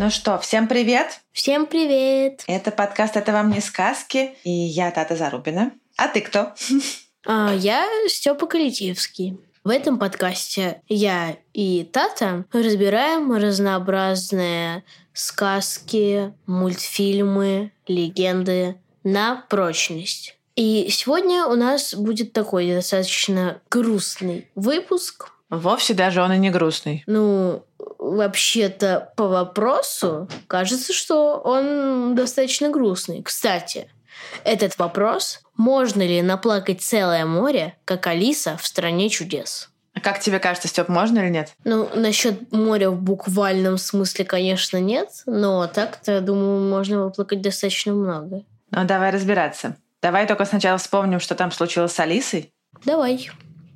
Ну что, всем привет! Всем привет! Это подкаст «Это вам не сказки» и я Тата Зарубина. А ты кто? А, я Степа Калитьевский. В этом подкасте я и Тата разбираем разнообразные сказки, мультфильмы, легенды на прочность. И сегодня у нас будет такой достаточно грустный выпуск. Вовсе даже он и не грустный. Ну, вообще-то по вопросу кажется, что он достаточно грустный. Кстати, этот вопрос можно ли наплакать целое море, как Алиса в стране чудес? А как тебе кажется, Степ, можно или нет? Ну, насчет моря в буквальном смысле, конечно, нет, но так-то, я думаю, можно выплакать достаточно много. Ну, давай разбираться. Давай только сначала вспомним, что там случилось с Алисой. Давай.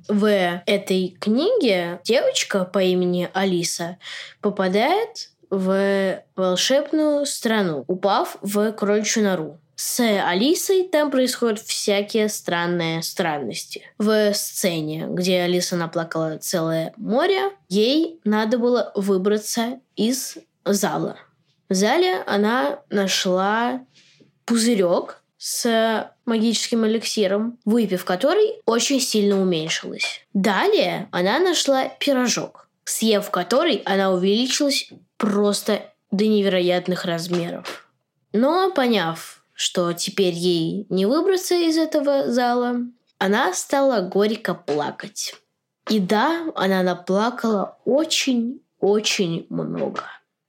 В этой книге девочка по имени Алиса попадает в волшебную страну, упав в кроличью нору. С Алисой там происходят всякие странные странности. В сцене, где Алиса наплакала целое море, ей надо было выбраться из зала. В зале она нашла пузырек с магическим эликсиром, выпив который очень сильно уменьшилась. Далее она нашла пирожок, съев который она увеличилась просто до невероятных размеров. Но поняв, что теперь ей не выбраться из этого зала, она стала горько плакать. И да, она наплакала очень-очень много.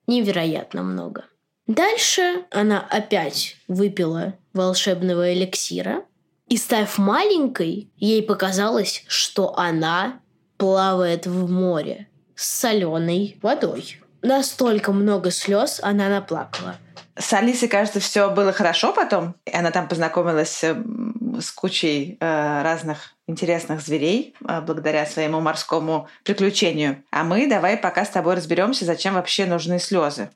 Невероятно много. Дальше она опять выпила волшебного эликсира. И став маленькой, ей показалось, что она плавает в море с соленой водой. Настолько много слез она наплакала. С Алисой, кажется, все было хорошо потом. Она там познакомилась э, с кучей э, разных интересных зверей э, благодаря своему морскому приключению. А мы давай пока с тобой разберемся, зачем вообще нужны слезы.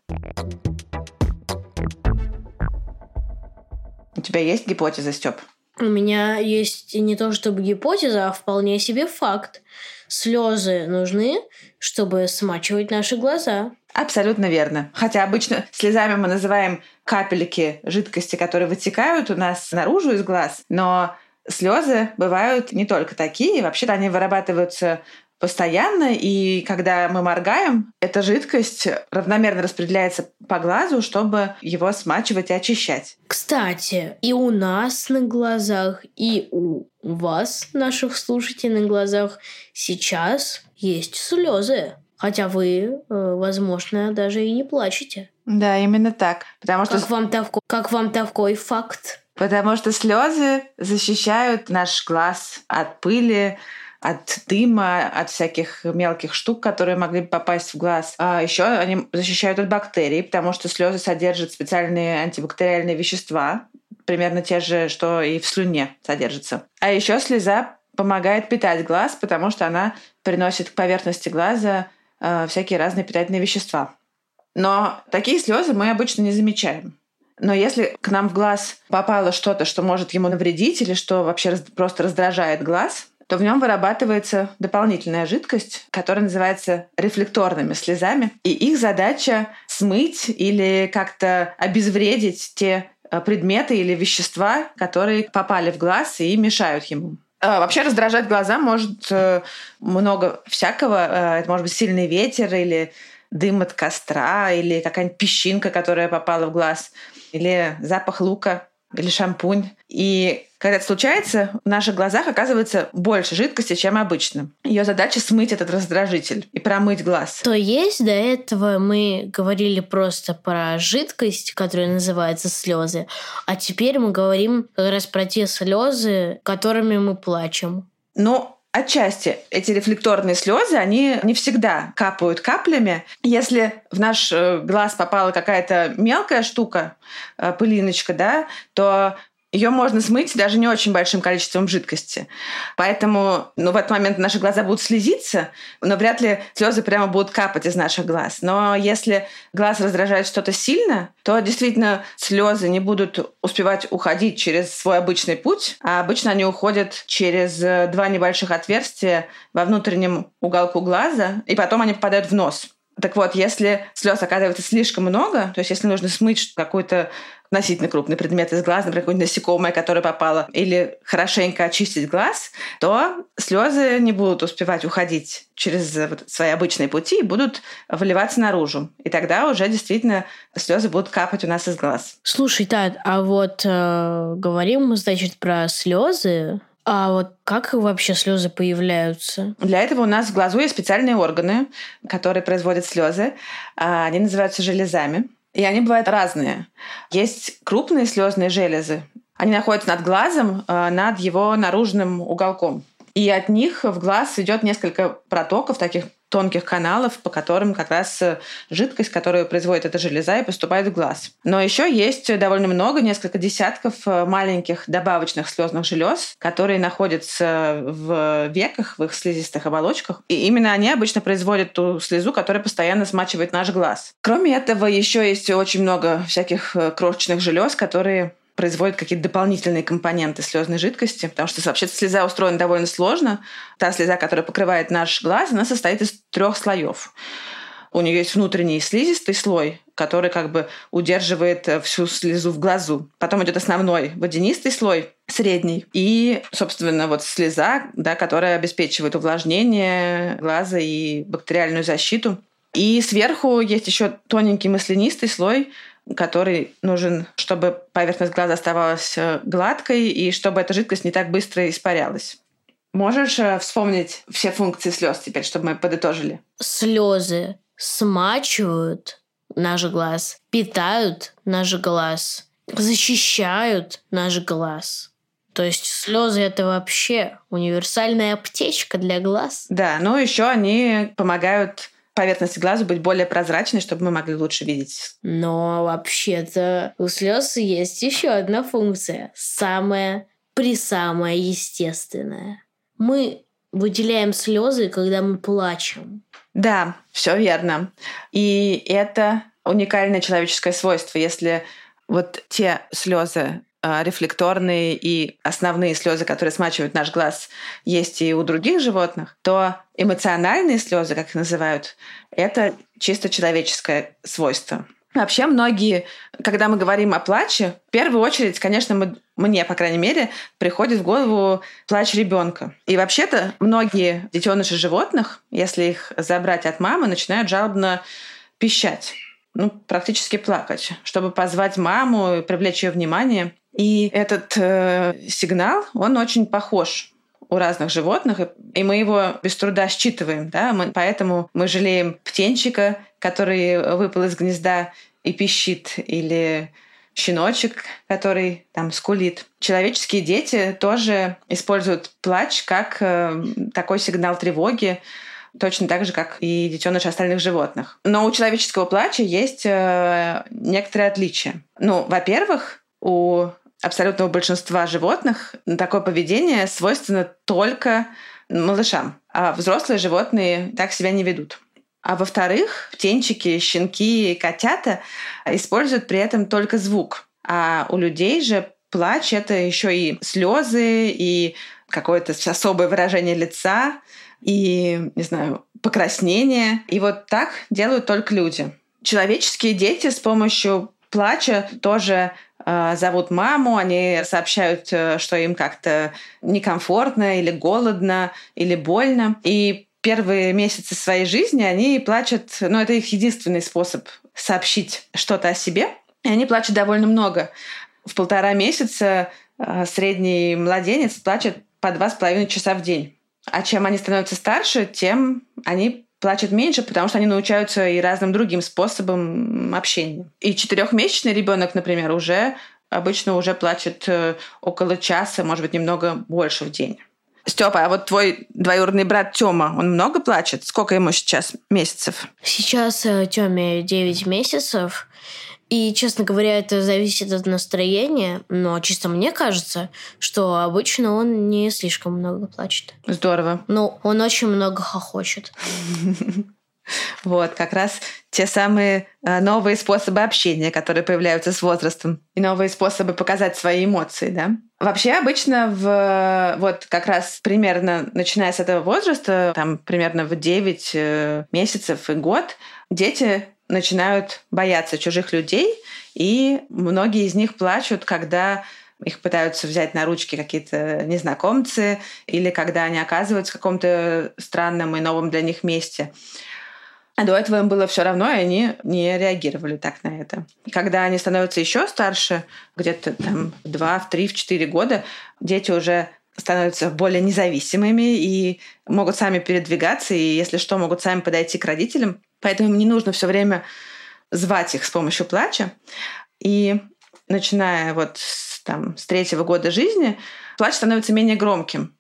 У тебя есть гипотеза, Степ? У меня есть не то чтобы гипотеза, а вполне себе факт. Слезы нужны, чтобы смачивать наши глаза. Абсолютно верно. Хотя обычно слезами мы называем капельки жидкости, которые вытекают у нас наружу из глаз, но слезы бывают не только такие. Вообще-то они вырабатываются постоянно, и когда мы моргаем, эта жидкость равномерно распределяется по глазу, чтобы его смачивать и очищать. Кстати, и у нас на глазах, и у вас, наших слушателей, на глазах сейчас есть слезы. Хотя вы, э, возможно, даже и не плачете. Да, именно так. Потому что, Как вам, тавко- как вам такой факт? потому что слезы защищают наш глаз от пыли, от дыма, от всяких мелких штук, которые могли бы попасть в глаз. А еще они защищают от бактерий, потому что слезы содержат специальные антибактериальные вещества, примерно те же, что и в слюне содержатся. А еще слеза помогает питать глаз, потому что она приносит к поверхности глаза э, всякие разные питательные вещества. Но такие слезы мы обычно не замечаем. Но если к нам в глаз попало что-то, что может ему навредить или что вообще раз- просто раздражает глаз, то в нем вырабатывается дополнительная жидкость, которая называется рефлекторными слезами. И их задача смыть или как-то обезвредить те э, предметы или вещества, которые попали в глаз и мешают ему. А, Вообще раздражать глаза может э, много всякого. Э, Это может быть сильный ветер или дым от костра, или какая-нибудь песчинка, которая попала в глаз, или запах лука, или шампунь. И когда это случается, в наших глазах оказывается больше жидкости, чем обычно. Ее задача смыть этот раздражитель и промыть глаз. То есть до этого мы говорили просто про жидкость, которая называется слезы, а теперь мы говорим как раз про те слезы, которыми мы плачем. Ну, Отчасти эти рефлекторные слезы, они не всегда капают каплями. Если в наш э, глаз попала какая-то мелкая штука, э, пылиночка, да, то ее можно смыть даже не очень большим количеством жидкости. Поэтому ну, в этот момент наши глаза будут слезиться, но вряд ли слезы прямо будут капать из наших глаз. Но если глаз раздражает что-то сильно, то действительно слезы не будут успевать уходить через свой обычный путь, а обычно они уходят через два небольших отверстия во внутреннем уголку глаза, и потом они попадают в нос. Так вот, если слез оказывается слишком много, то есть если нужно смыть какой-то относительно крупный предмет из глаза, например, какое-нибудь насекомое, которое попало, или хорошенько очистить глаз, то слезы не будут успевать уходить через свои обычные пути и будут выливаться наружу. И тогда уже действительно слезы будут капать у нас из глаз. Слушай, Тат, а вот э, говорим мы, значит, про слезы. А вот как вообще слезы появляются? Для этого у нас в глазу есть специальные органы, которые производят слезы. А, они называются железами. И они бывают разные. Есть крупные слезные железы. Они находятся над глазом, э, над его наружным уголком. И от них в глаз идет несколько протоков, таких тонких каналов, по которым как раз э, жидкость, которую производит эта железа, и поступает в глаз. Но еще есть довольно много, несколько десятков э, маленьких добавочных слезных желез, которые находятся в веках, в их слизистых оболочках. И именно они обычно производят ту слезу, которая постоянно смачивает наш глаз. Кроме этого, еще есть очень много всяких э, крошечных желез, которые производят какие-то дополнительные компоненты слезной жидкости, потому что вообще слеза устроена довольно сложно. Та слеза, которая покрывает наш глаз, она состоит из трех слоев. У нее есть внутренний слизистый слой, который как бы удерживает э, всю слезу в глазу. Потом идет основной водянистый слой, средний. И, собственно, вот слеза, да, которая обеспечивает увлажнение глаза и бактериальную защиту. И сверху есть еще тоненький маслянистый слой, который нужен, чтобы поверхность глаза оставалась э, гладкой и чтобы эта жидкость не так быстро испарялась. Можешь э, вспомнить все функции слез теперь, чтобы мы подытожили? Слезы смачивают наш глаз, питают наш глаз, защищают наш глаз. То есть слезы это вообще универсальная аптечка для глаз. Да, но еще они помогают поверхности глаза быть более прозрачной, чтобы мы могли лучше видеть. Но вообще-то у слез есть еще одна функция, самая присамая естественная. Мы выделяем слезы, когда мы плачем. Да, все верно. И это уникальное человеческое свойство. Если вот те слезы, рефлекторные и основные слезы, которые смачивают наш глаз, есть и у других животных, то эмоциональные слезы, как их называют, это чисто человеческое свойство. Вообще многие, когда мы говорим о плаче, в первую очередь, конечно, мы, мне, по крайней мере, приходит в голову плач ребенка. И вообще-то многие детеныши животных, если их забрать от мамы, начинают жалобно пищать ну, практически плакать, чтобы позвать маму и привлечь ее внимание. И этот э, сигнал, он очень похож у разных животных, и мы его без труда считываем. Да? Мы, поэтому мы жалеем птенчика, который выпал из гнезда и пищит, или щеночек, который там скулит. Человеческие дети тоже используют плач как э, такой сигнал тревоги, точно так же, как и детеныши остальных животных. Но у человеческого плача есть э, некоторые отличия. Ну, во-первых, у абсолютного большинства животных такое поведение свойственно только малышам, а взрослые животные так себя не ведут. А во-вторых, птенчики, щенки, котята используют при этом только звук. А у людей же плач — это еще и слезы, и какое-то особое выражение лица, и, не знаю, покраснение. И вот так делают только люди. Человеческие дети с помощью плача тоже э, зовут маму, они сообщают, э, что им как-то некомфортно или голодно или больно. И первые месяцы своей жизни они плачут, ну это их единственный способ сообщить что-то о себе. И они плачут довольно много. В полтора месяца э, средний младенец плачет по два с половиной часа в день. А чем они становятся старше, тем они плачут меньше, потому что они научаются и разным другим способам общения. И четырехмесячный ребенок, например, уже обычно уже плачет э, около часа, может быть, немного больше в день. Степа, а вот твой двоюродный брат Тёма, он много плачет? Сколько ему сейчас месяцев? Сейчас э, Тёме 9 месяцев. И, честно говоря, это зависит от настроения, но чисто мне кажется, что обычно он не слишком много плачет. Здорово. Ну, он очень много хохочет. Вот, как раз те самые э, новые способы общения, которые появляются с возрастом, и новые способы показать свои эмоции, да. Вообще обычно в вот как раз примерно начиная с этого возраста, там примерно в 9 э, месяцев и год, дети начинают бояться чужих людей, и многие из них плачут, когда их пытаются взять на ручки какие-то незнакомцы, или когда они оказываются в каком-то странном и новом для них месте. А до этого им было все равно, и они не реагировали так на это. Когда они становятся еще старше, где-то там в 2, в 3, в 4 года, дети уже становятся более независимыми и могут сами передвигаться, и если что, могут сами подойти к родителям. Поэтому им не нужно все время звать их с помощью плача. И начиная вот с, там, с третьего года жизни, плач становится менее громким.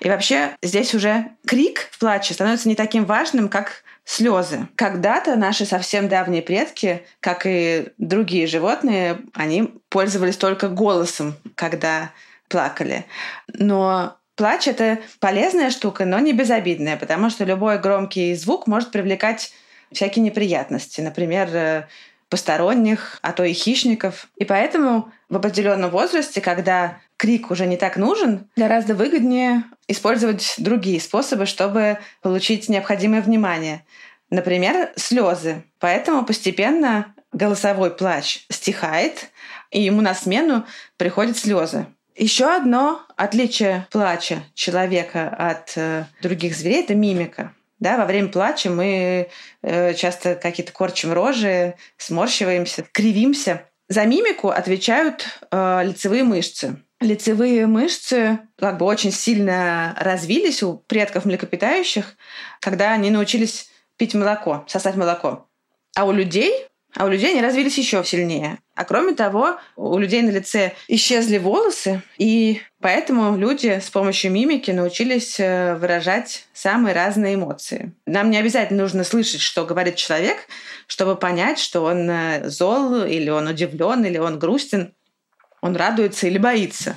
И вообще здесь уже крик в плаче становится не таким важным, как слезы. Когда-то наши совсем давние предки, как и другие животные, они пользовались только голосом, когда плакали. Но плач — это полезная штука, но не безобидная, потому что любой громкий звук может привлекать всякие неприятности. Например, э, посторонних, а то и хищников. И поэтому в определенном возрасте, когда крик уже не так нужен, гораздо выгоднее использовать другие способы, чтобы получить необходимое внимание. Например, слезы. Поэтому постепенно голосовой плач стихает, и ему на смену приходят слезы. Еще одно отличие плача человека от э, других зверей – это мимика. Да, во время плача мы э, часто какие-то корчим рожи, сморщиваемся, кривимся. За мимику отвечают э, лицевые мышцы. Лицевые мышцы как бы очень сильно развились у предков млекопитающих, когда они научились пить молоко, сосать молоко. А у людей а у людей они развились еще сильнее. А кроме того, у людей на лице исчезли волосы, и поэтому люди с помощью мимики научились э, выражать самые разные эмоции. Нам не обязательно нужно слышать, что говорит человек, чтобы понять, что он э, зол, или он удивлен, или он грустен, он радуется или боится.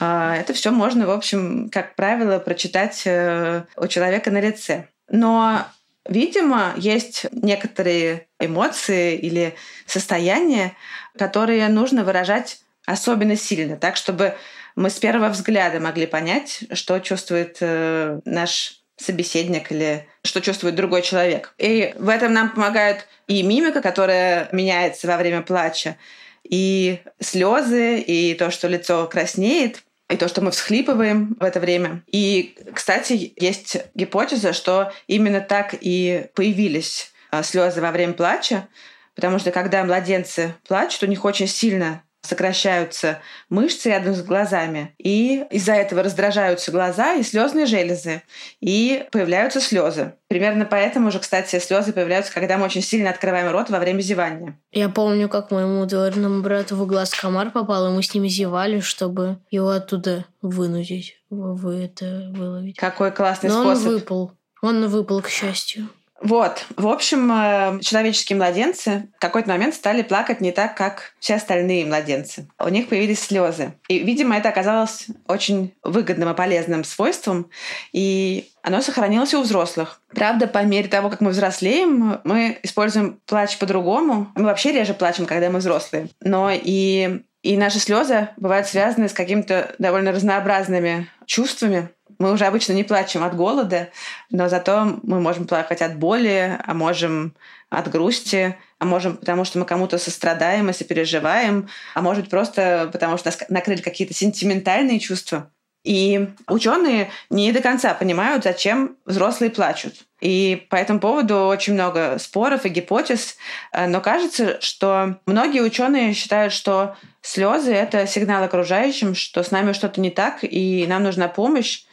А, это все можно, в общем, как правило, прочитать э, у человека на лице. Но Видимо, есть некоторые эмоции или состояния, которые нужно выражать особенно сильно, так чтобы мы с первого взгляда могли понять, что чувствует э, наш собеседник или что чувствует другой человек. И в этом нам помогает и мимика, которая меняется во время плача, и слезы, и то, что лицо краснеет, и то, что мы всхлипываем в это время. И, кстати, есть гипотеза, что именно так и появились а, слезы во время плача, потому что когда младенцы плачут, у них очень сильно сокращаются мышцы рядом с глазами, и из-за этого раздражаются глаза и слезные железы, и появляются слезы. Примерно поэтому же, кстати, слезы появляются, когда мы очень сильно открываем рот во время зевания. Я помню, как моему двоюродному брату в глаз комар попал, и мы с ним зевали, чтобы его оттуда вынудить, вы это выловить. Какой классный Но способ. он выпал. Он выпал, к счастью. Вот, в общем, э, человеческие младенцы в какой-то момент стали плакать не так, как все остальные младенцы. У них появились слезы. И, видимо, это оказалось очень выгодным и полезным свойством, и оно сохранилось у взрослых. Правда, по мере того, как мы взрослеем, мы используем плач по-другому. Мы вообще реже плачем, когда мы взрослые. Но и и наши слезы бывают связаны с какими-то довольно разнообразными чувствами. Мы уже обычно не плачем от голода, но зато мы можем плакать от боли, а можем от грусти, а можем потому, что мы кому-то сострадаем и сопереживаем, а может просто потому, что нас накрыли какие-то сентиментальные чувства. И ученые не до конца понимают, зачем взрослые плачут. И по этому поводу очень много споров и гипотез. Э, но кажется, что многие ученые считают, что слезы это сигнал окружающим, что с нами что-то не так, и нам нужна помощь.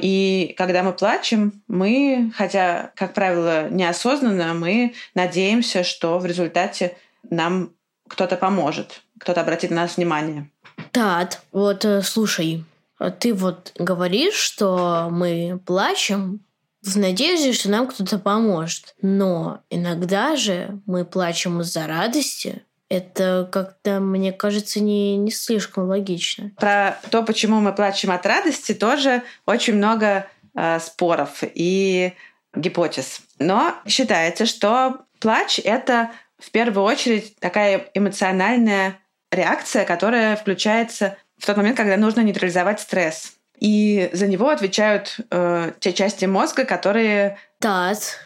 И когда мы плачем, мы, хотя, как правило, неосознанно, мы надеемся, что в результате нам кто-то поможет, кто-то обратит на нас внимание. Тат, вот э, слушай, А Ты вот говоришь, что мы плачем в надежде, что нам кто-то поможет. Но иногда же мы плачем из-за радости. Это как-то, мне кажется, не, не слишком логично. Про то, почему мы плачем от радости, тоже очень много э, споров и гипотез. Но считается, что плач — это в первую очередь такая эмоциональная реакция, которая включается в тот момент, когда нужно нейтрализовать стресс. И за него отвечают э, те части мозга, которые... Тат,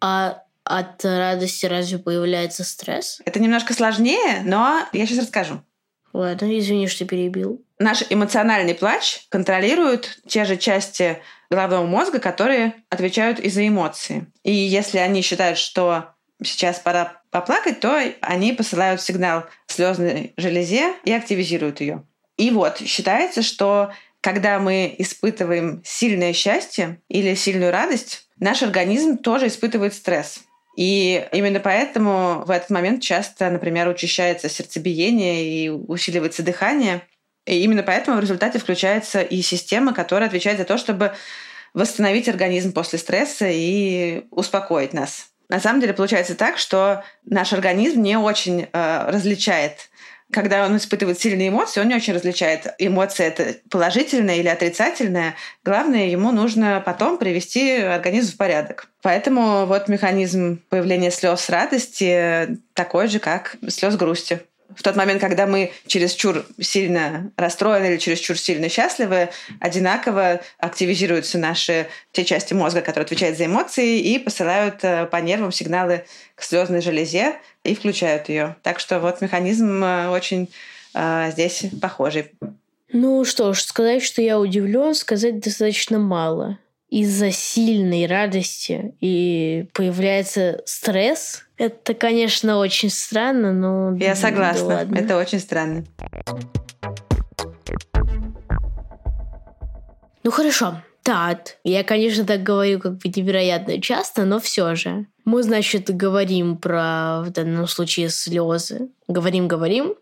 а от радости разве появляется стресс? Это немножко сложнее, но я сейчас расскажу. Ладно, извини, что перебил. Наш эмоциональный плач контролирует те же части головного мозга, которые отвечают и за эмоции. И если они считают, что сейчас пора поплакать, то они посылают сигнал слезной железе и активизируют ее. И вот считается, что когда мы испытываем сильное счастье или сильную радость, наш организм тоже испытывает стресс. И именно поэтому в этот момент часто, например, учащается сердцебиение и усиливается дыхание. И именно поэтому в результате включается и система, которая отвечает за то, чтобы восстановить организм после стресса и успокоить нас. На самом деле получается так, что наш организм не очень э, различает когда он испытывает сильные эмоции, он не очень различает, эмоция это положительная или отрицательная. Главное, ему нужно потом привести организм в порядок. Поэтому вот механизм появления слез радости такой же, как слез грусти в тот момент, когда мы чересчур сильно расстроены или чересчур сильно счастливы, одинаково активизируются наши те части мозга, которые отвечают за эмоции, и посылают э, по нервам сигналы к слезной железе и включают ее. Так что вот механизм э, очень э, здесь похожий. Ну что ж, сказать, что я удивлен, сказать достаточно мало из-за сильной радости и появляется стресс, это, конечно, очень странно, но... Я согласна, да ладно. это очень странно. Ну хорошо, так, я, конечно, так говорю как бы невероятно часто, но все же. Мы, значит, говорим про, в данном случае, слезы. Говорим-говорим,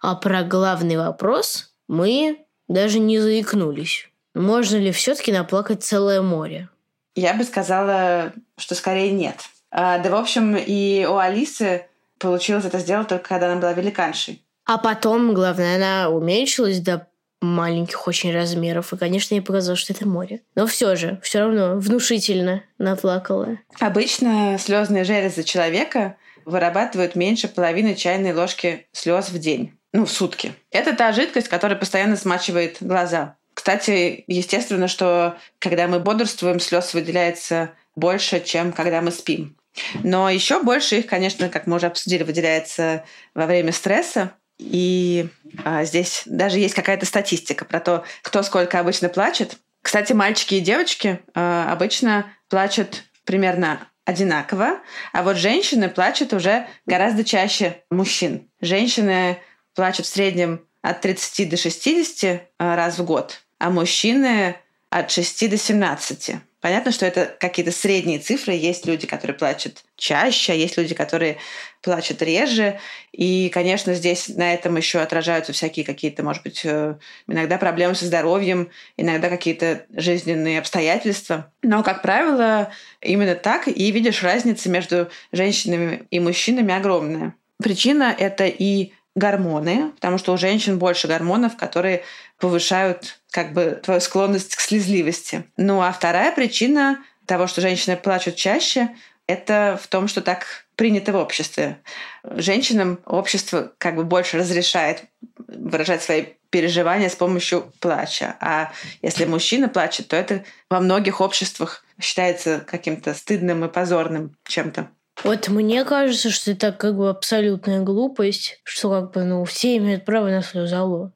а про главный вопрос мы даже не заикнулись. Можно ли все-таки наплакать целое море? Я бы сказала, что скорее нет. А, да, в общем, и у Алисы получилось это сделать только когда она была великаншей. А потом, главное, она уменьшилась до маленьких очень размеров. И, конечно, ей показалось, что это море. Но все же, все равно внушительно наплакала. Обычно слезные железы человека вырабатывают меньше половины чайной ложки слез в день. Ну, в сутки. Это та жидкость, которая постоянно смачивает глаза. Кстати, естественно, что когда мы бодрствуем, слез выделяется больше, чем когда мы спим. Но еще больше их, конечно, как мы уже обсудили, выделяется во время стресса. И а, здесь даже есть какая-то статистика про то, кто сколько обычно плачет. Кстати, мальчики и девочки а, обычно плачут примерно одинаково, а вот женщины плачут уже гораздо чаще мужчин. Женщины плачут в среднем от 30 до 60 а, раз в год, а мужчины от 6 до 17. Понятно, что это какие-то средние цифры. Есть люди, которые плачут чаще, а есть люди, которые плачут реже. И, конечно, здесь на этом еще отражаются всякие какие-то, может быть, э, иногда проблемы со здоровьем, иногда какие-то жизненные обстоятельства. Но, как правило, именно так и видишь разница между женщинами и мужчинами огромная. Причина — это и гормоны, потому что у женщин больше гормонов, которые повышают как бы твою склонность к слезливости. Ну а вторая причина того, что женщины плачут чаще, это в том, что так принято в обществе. Женщинам общество как бы больше разрешает выражать свои переживания с помощью плача. А если мужчина плачет, то это во многих обществах считается каким-то стыдным и позорным чем-то. Вот мне кажется, что это как бы абсолютная глупость, что как бы, ну, все имеют право на слезалу.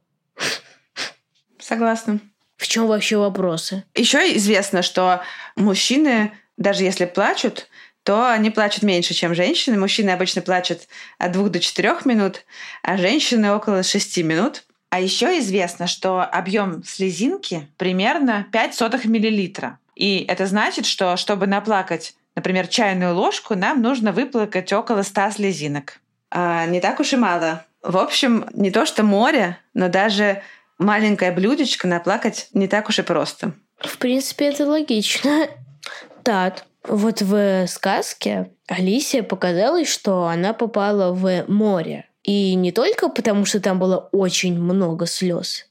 Согласна. В чем вообще вопросы? Еще известно, что мужчины, даже если плачут, то они плачут меньше, чем женщины. Мужчины обычно плачут от двух до четырех минут, а женщины около шести минут. А еще известно, что объем слезинки примерно 5 сотых миллилитра. И это значит, что чтобы наплакать, например, чайную ложку, нам нужно выплакать около 100 слезинок. А не так уж и мало. В общем, не то что море, но даже маленькое блюдечко наплакать не так уж и просто. В принципе, это логично. Так, вот в сказке Алисия показалось, что она попала в море. И не только потому, что там было очень много слез,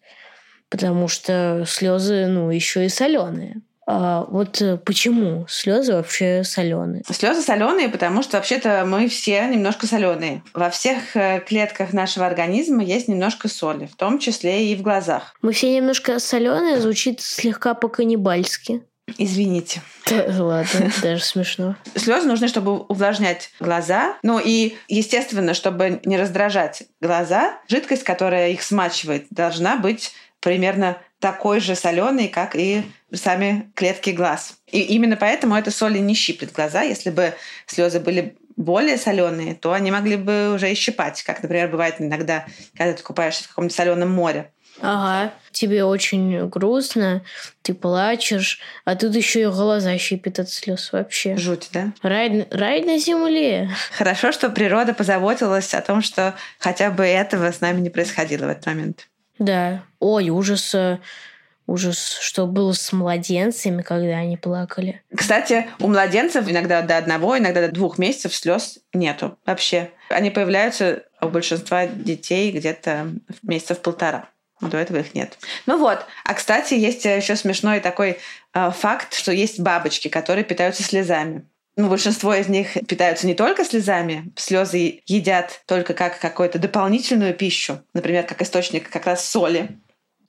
потому что слезы, ну, еще и соленые. А вот э, почему слезы вообще соленые? Слезы соленые, потому что вообще-то мы все немножко соленые. Во всех э, клетках нашего организма есть немножко соли, в том числе и в глазах. Мы все немножко соленые, звучит слегка по-каннибальски. Извините. Ладно, даже смешно. Слезы нужны, чтобы увлажнять глаза. Ну и, естественно, чтобы не раздражать глаза, жидкость, которая их смачивает, должна быть примерно такой же соленый, как и сами клетки глаз. И именно поэтому эта соль и не щиплет глаза. Если бы слезы были более соленые, то они могли бы уже и щипать, как, например, бывает иногда, когда ты купаешься в каком-то соленом море. Ага, тебе очень грустно, ты плачешь, а тут еще и глаза щипит от слез вообще. Жуть, да? Рай, рай на земле. Хорошо, что природа позаботилась о том, что хотя бы этого с нами не происходило в этот момент. Да. Ой, ужас. э, Ужас, что было с младенцами, когда они плакали. Кстати, у младенцев иногда до одного, иногда до двух месяцев слез нету вообще. Они появляются у большинства детей где-то в месяцев полтора. До этого их нет. Ну вот. А кстати, есть еще смешной такой э, факт, что есть бабочки, которые питаются слезами. Ну, большинство из них питаются не только слезами. Слезы едят только как какую-то дополнительную пищу, например, как источник как раз соли.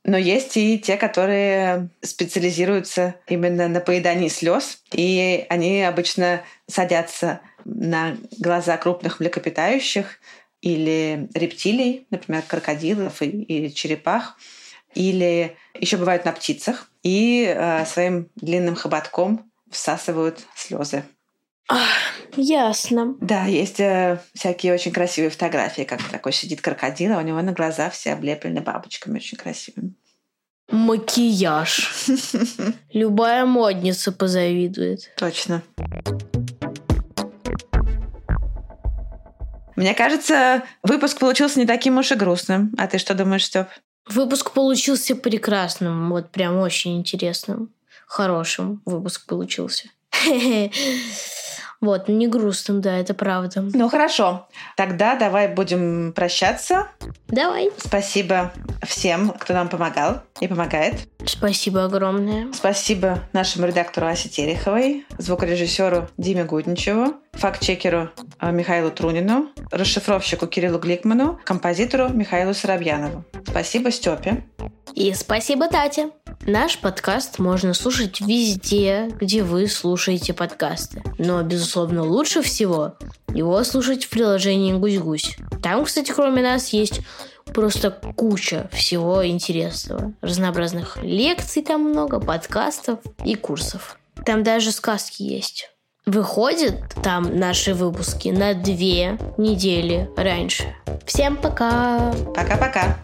Но есть и те, которые специализируются именно на поедании слез, и они обычно садятся на глаза крупных млекопитающих или рептилий, например, крокодилов и, и черепах, или еще бывают на птицах, и э, своим длинным хоботком всасывают слезы. Ясно. Да, есть э, всякие очень красивые фотографии, как такой сидит крокодил, а у него на глаза все облеплены бабочками очень красивыми. Макияж. Любая модница позавидует. Точно. Мне кажется, выпуск получился не таким уж и грустным. А ты что думаешь, Степ? Выпуск получился прекрасным, вот прям очень интересным. Хорошим выпуск получился. Вот, не грустным, да, это правда. Ну хорошо. Тогда давай будем прощаться. Давай. Спасибо всем, кто нам помогал и помогает. Спасибо огромное. Спасибо нашему редактору Асе Тереховой, звукорежиссеру Диме Гудничеву, факт-чекеру э, Михаилу Трунину, расшифровщику Кириллу Гликману, композитору Михаилу Соробьянову. Спасибо Степе. И спасибо, Тате. Наш подкаст можно слушать везде, где вы слушаете подкасты. Но, безусловно, лучше всего его слушать в приложении «Гусь-гусь». Там, кстати, кроме нас есть просто куча всего интересного. Разнообразных лекций там много, подкастов и курсов. Там даже сказки есть. Выходят там наши выпуски на две недели раньше. Всем пока! Пока-пока.